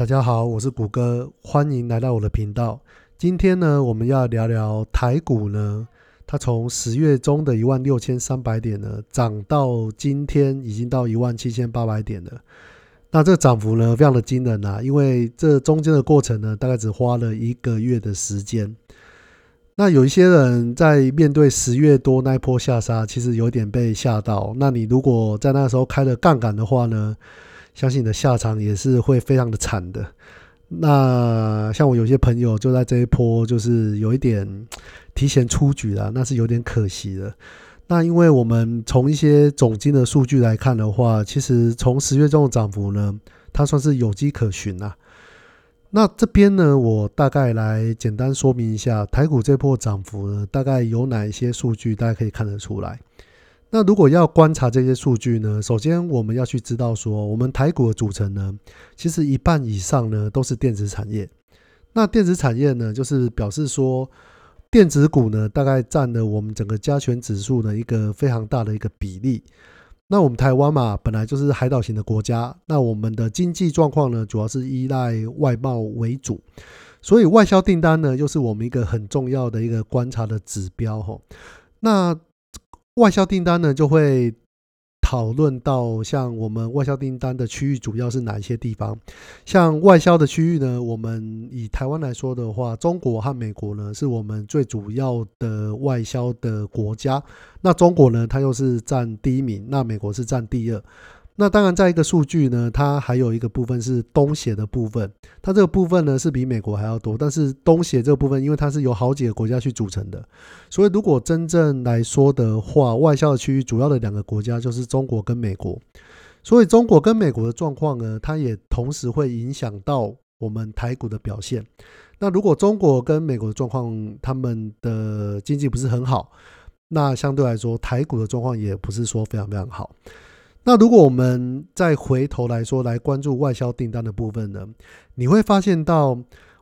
大家好，我是谷歌，欢迎来到我的频道。今天呢，我们要聊聊台股呢，它从十月中的一万六千三百点呢，涨到今天已经到一万七千八百点了。那这个涨幅呢，非常的惊人啊！因为这中间的过程呢，大概只花了一个月的时间。那有一些人在面对十月多那一波下杀，其实有点被吓到。那你如果在那时候开了杠杆的话呢？相信你的下场也是会非常的惨的。那像我有些朋友就在这一波，就是有一点提前出局了，那是有点可惜的。那因为我们从一些总金的数据来看的话，其实从十月中的涨幅呢，它算是有迹可循啊。那这边呢，我大概来简单说明一下台股这波涨幅呢，大概有哪一些数据，大家可以看得出来。那如果要观察这些数据呢？首先我们要去知道说，我们台股的组成呢，其实一半以上呢都是电子产业。那电子产业呢，就是表示说，电子股呢大概占了我们整个加权指数的一个非常大的一个比例。那我们台湾嘛，本来就是海岛型的国家，那我们的经济状况呢，主要是依赖外贸为主，所以外销订单呢，又是我们一个很重要的一个观察的指标吼。那外销订单呢，就会讨论到像我们外销订单的区域主要是哪一些地方？像外销的区域呢，我们以台湾来说的话，中国和美国呢是我们最主要的外销的国家。那中国呢，它又是占第一名，那美国是占第二。那当然，在一个数据呢，它还有一个部分是东协的部分，它这个部分呢是比美国还要多。但是东协这个部分，因为它是由好几个国家去组成的，所以如果真正来说的话，外销的区域主要的两个国家就是中国跟美国。所以中国跟美国的状况呢，它也同时会影响到我们台股的表现。那如果中国跟美国的状况，他们的经济不是很好，那相对来说，台股的状况也不是说非常非常好。那如果我们再回头来说，来关注外销订单的部分呢？你会发现到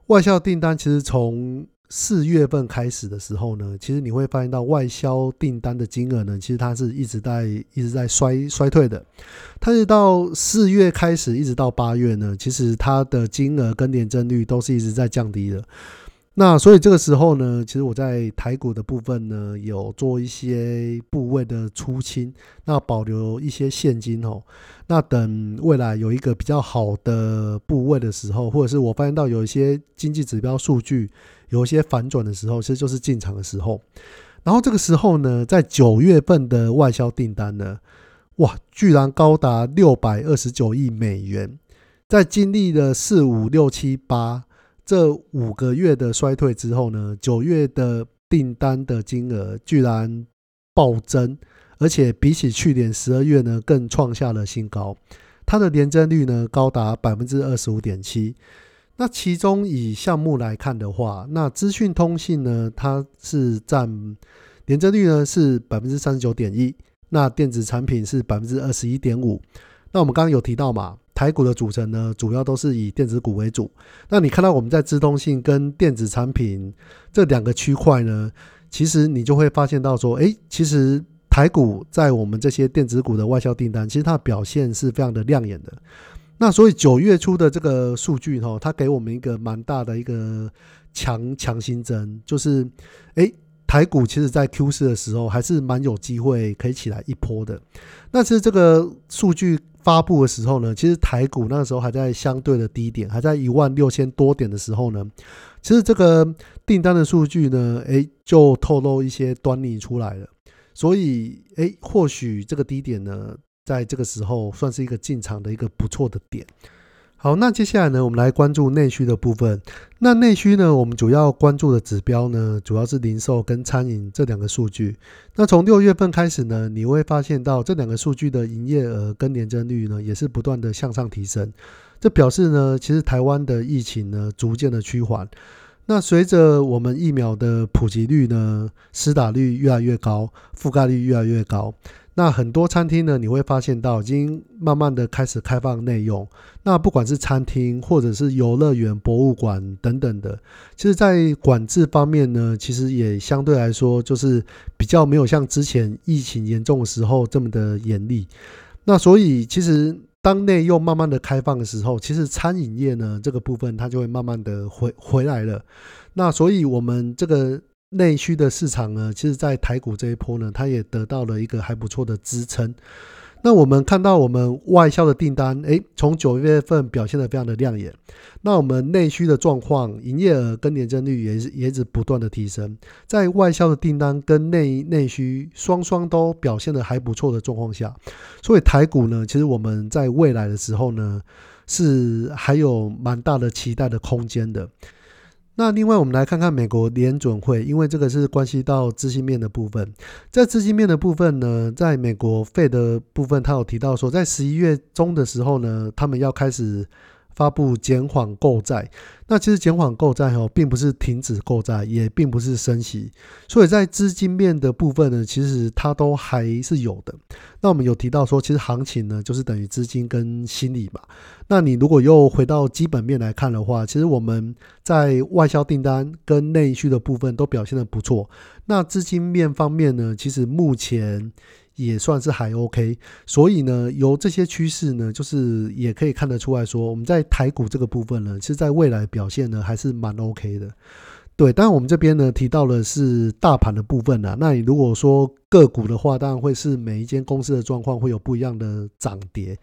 外销订单其实从四月份开始的时候呢，其实你会发现到外销订单的金额呢，其实它是一直在一直在衰衰退的。它是到四月开始一直到八月呢，其实它的金额跟年增率都是一直在降低的。那所以这个时候呢，其实我在台股的部分呢，有做一些部位的出清，那保留一些现金哦。那等未来有一个比较好的部位的时候，或者是我发现到有一些经济指标数据有一些反转的时候，其实就是进场的时候。然后这个时候呢，在九月份的外销订单呢，哇，居然高达六百二十九亿美元，在经历了四五六七八。这五个月的衰退之后呢，九月的订单的金额居然暴增，而且比起去年十二月呢，更创下了新高。它的年增率呢高达百分之二十五点七。那其中以项目来看的话，那资讯通信呢，它是占年增率呢是百分之三十九点一。那电子产品是百分之二十一点五。那我们刚刚有提到嘛？台股的组成呢，主要都是以电子股为主。那你看到我们在资通信跟电子产品这两个区块呢，其实你就会发现到说，哎，其实台股在我们这些电子股的外销订单，其实它的表现是非常的亮眼的。那所以九月初的这个数据哈，它给我们一个蛮大的一个强强心针，就是哎。台股其实，在 Q 四的时候，还是蛮有机会可以起来一波的。但是这个数据发布的时候呢，其实台股那个时候还在相对的低点，还在一万六千多点的时候呢，其实这个订单的数据呢，诶，就透露一些端倪出来了。所以，诶，或许这个低点呢，在这个时候算是一个进场的一个不错的点。好，那接下来呢，我们来关注内需的部分。那内需呢，我们主要关注的指标呢，主要是零售跟餐饮这两个数据。那从六月份开始呢，你会发现到这两个数据的营业额跟年增率呢，也是不断的向上提升。这表示呢，其实台湾的疫情呢，逐渐的趋缓。那随着我们疫苗的普及率呢，施打率越来越高，覆盖率越来越高。那很多餐厅呢，你会发现到已经慢慢的开始开放内用。那不管是餐厅或者是游乐园、博物馆等等的，其实，在管制方面呢，其实也相对来说就是比较没有像之前疫情严重的时候这么的严厉。那所以，其实当内又慢慢的开放的时候，其实餐饮业呢这个部分它就会慢慢的回回来了。那所以我们这个内需的市场呢，其实在台股这一波呢，它也得到了一个还不错的支撑。那我们看到我们外销的订单，诶，从九月份表现的非常的亮眼。那我们内需的状况，营业额跟年增率也是也是不断的提升。在外销的订单跟内内需双双都表现的还不错的状况下，所以台股呢，其实我们在未来的时候呢，是还有蛮大的期待的空间的。那另外，我们来看看美国联准会，因为这个是关系到资金面的部分。在资金面的部分呢，在美国费的部分，他有提到说，在十一月中的时候呢，他们要开始。发布减缓购债，那其实减缓购债哦，并不是停止购债，也并不是升息，所以在资金面的部分呢，其实它都还是有的。那我们有提到说，其实行情呢，就是等于资金跟心理嘛。那你如果又回到基本面来看的话，其实我们在外销订单跟内需的部分都表现的不错。那资金面方面呢，其实目前。也算是还 OK，所以呢，由这些趋势呢，就是也可以看得出来说，我们在台股这个部分呢，其实在未来表现呢还是蛮 OK 的。对，当然我们这边呢提到的是大盘的部分啊，那你如果说个股的话，当然会是每一间公司的状况会有不一样的涨跌。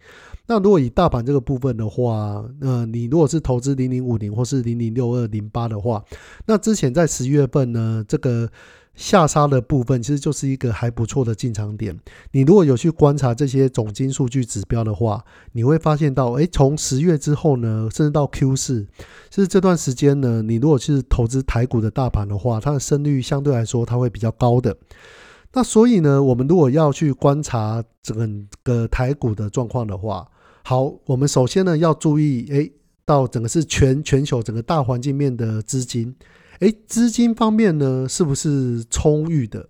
那如果以大盘这个部分的话，呃，你如果是投资零零五零或是零零六二零八的话，那之前在十月份呢，这个。下杀的部分其实就是一个还不错的进场点。你如果有去观察这些总金数据指标的话，你会发现到，哎，从十月之后呢，甚至到 Q 四，是这段时间呢，你如果是投资台股的大盘的话，它的胜率相对来说它会比较高的。那所以呢，我们如果要去观察整个台股的状况的话，好，我们首先呢要注意，哎，到整个是全全球整个大环境面的资金。诶，资金方面呢，是不是充裕的？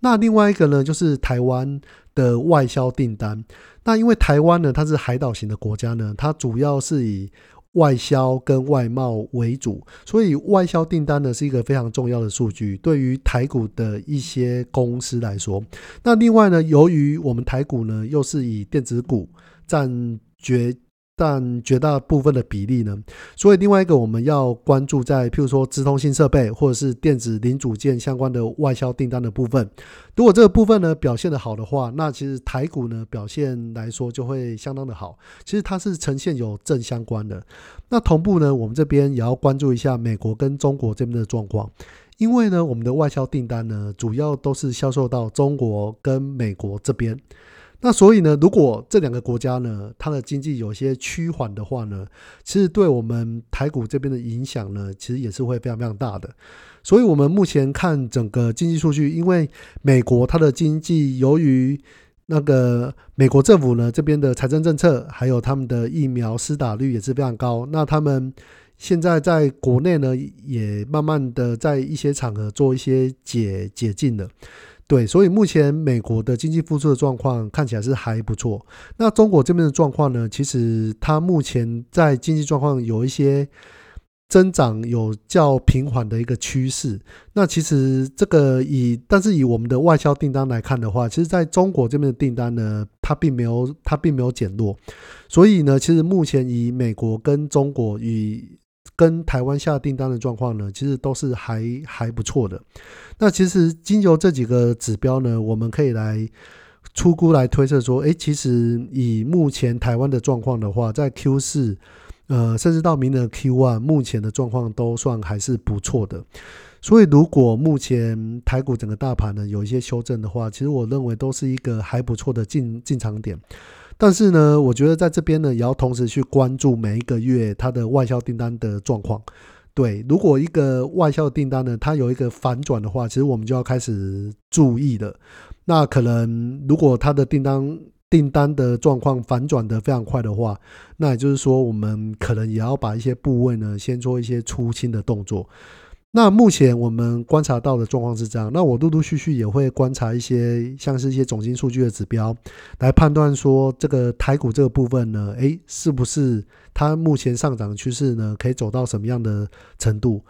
那另外一个呢，就是台湾的外销订单。那因为台湾呢，它是海岛型的国家呢，它主要是以外销跟外贸为主，所以外销订单呢是一个非常重要的数据，对于台股的一些公司来说。那另外呢，由于我们台股呢又是以电子股占绝。但绝大部分的比例呢，所以另外一个我们要关注在，譬如说资通信设备或者是电子零组件相关的外销订单的部分。如果这个部分呢表现的好的话，那其实台股呢表现来说就会相当的好。其实它是呈现有正相关的。那同步呢，我们这边也要关注一下美国跟中国这边的状况，因为呢，我们的外销订单呢主要都是销售到中国跟美国这边。那所以呢，如果这两个国家呢，它的经济有些趋缓的话呢，其实对我们台股这边的影响呢，其实也是会非常非常大的。所以，我们目前看整个经济数据，因为美国它的经济由于那个美国政府呢这边的财政政策，还有他们的疫苗施打率也是非常高。那他们现在在国内呢，也慢慢的在一些场合做一些解解禁的。对，所以目前美国的经济复苏的状况看起来是还不错。那中国这边的状况呢？其实它目前在经济状况有一些增长有较平缓的一个趋势。那其实这个以，但是以我们的外销订单来看的话，其实在中国这边的订单呢，它并没有它并没有减弱。所以呢，其实目前以美国跟中国与跟台湾下订单的状况呢，其实都是还还不错的。那其实经由这几个指标呢，我们可以来出估来推测说，诶，其实以目前台湾的状况的话，在 Q 四，呃，甚至到明年的 Q one，目前的状况都算还是不错的。所以，如果目前台股整个大盘呢有一些修正的话，其实我认为都是一个还不错的进进场点。但是呢，我觉得在这边呢，也要同时去关注每一个月它的外销订单的状况。对，如果一个外销订单呢，它有一个反转的话，其实我们就要开始注意了。那可能如果它的订单订单的状况反转的非常快的话，那也就是说，我们可能也要把一些部位呢，先做一些出清的动作。那目前我们观察到的状况是这样。那我陆陆续续也会观察一些像是一些总金数据的指标，来判断说这个台股这个部分呢，诶，是不是它目前上涨的趋势呢，可以走到什么样的程度？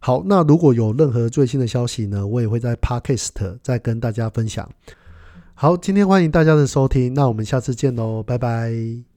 好，那如果有任何最新的消息呢，我也会在 Podcast 再跟大家分享。好，今天欢迎大家的收听，那我们下次见喽，拜拜。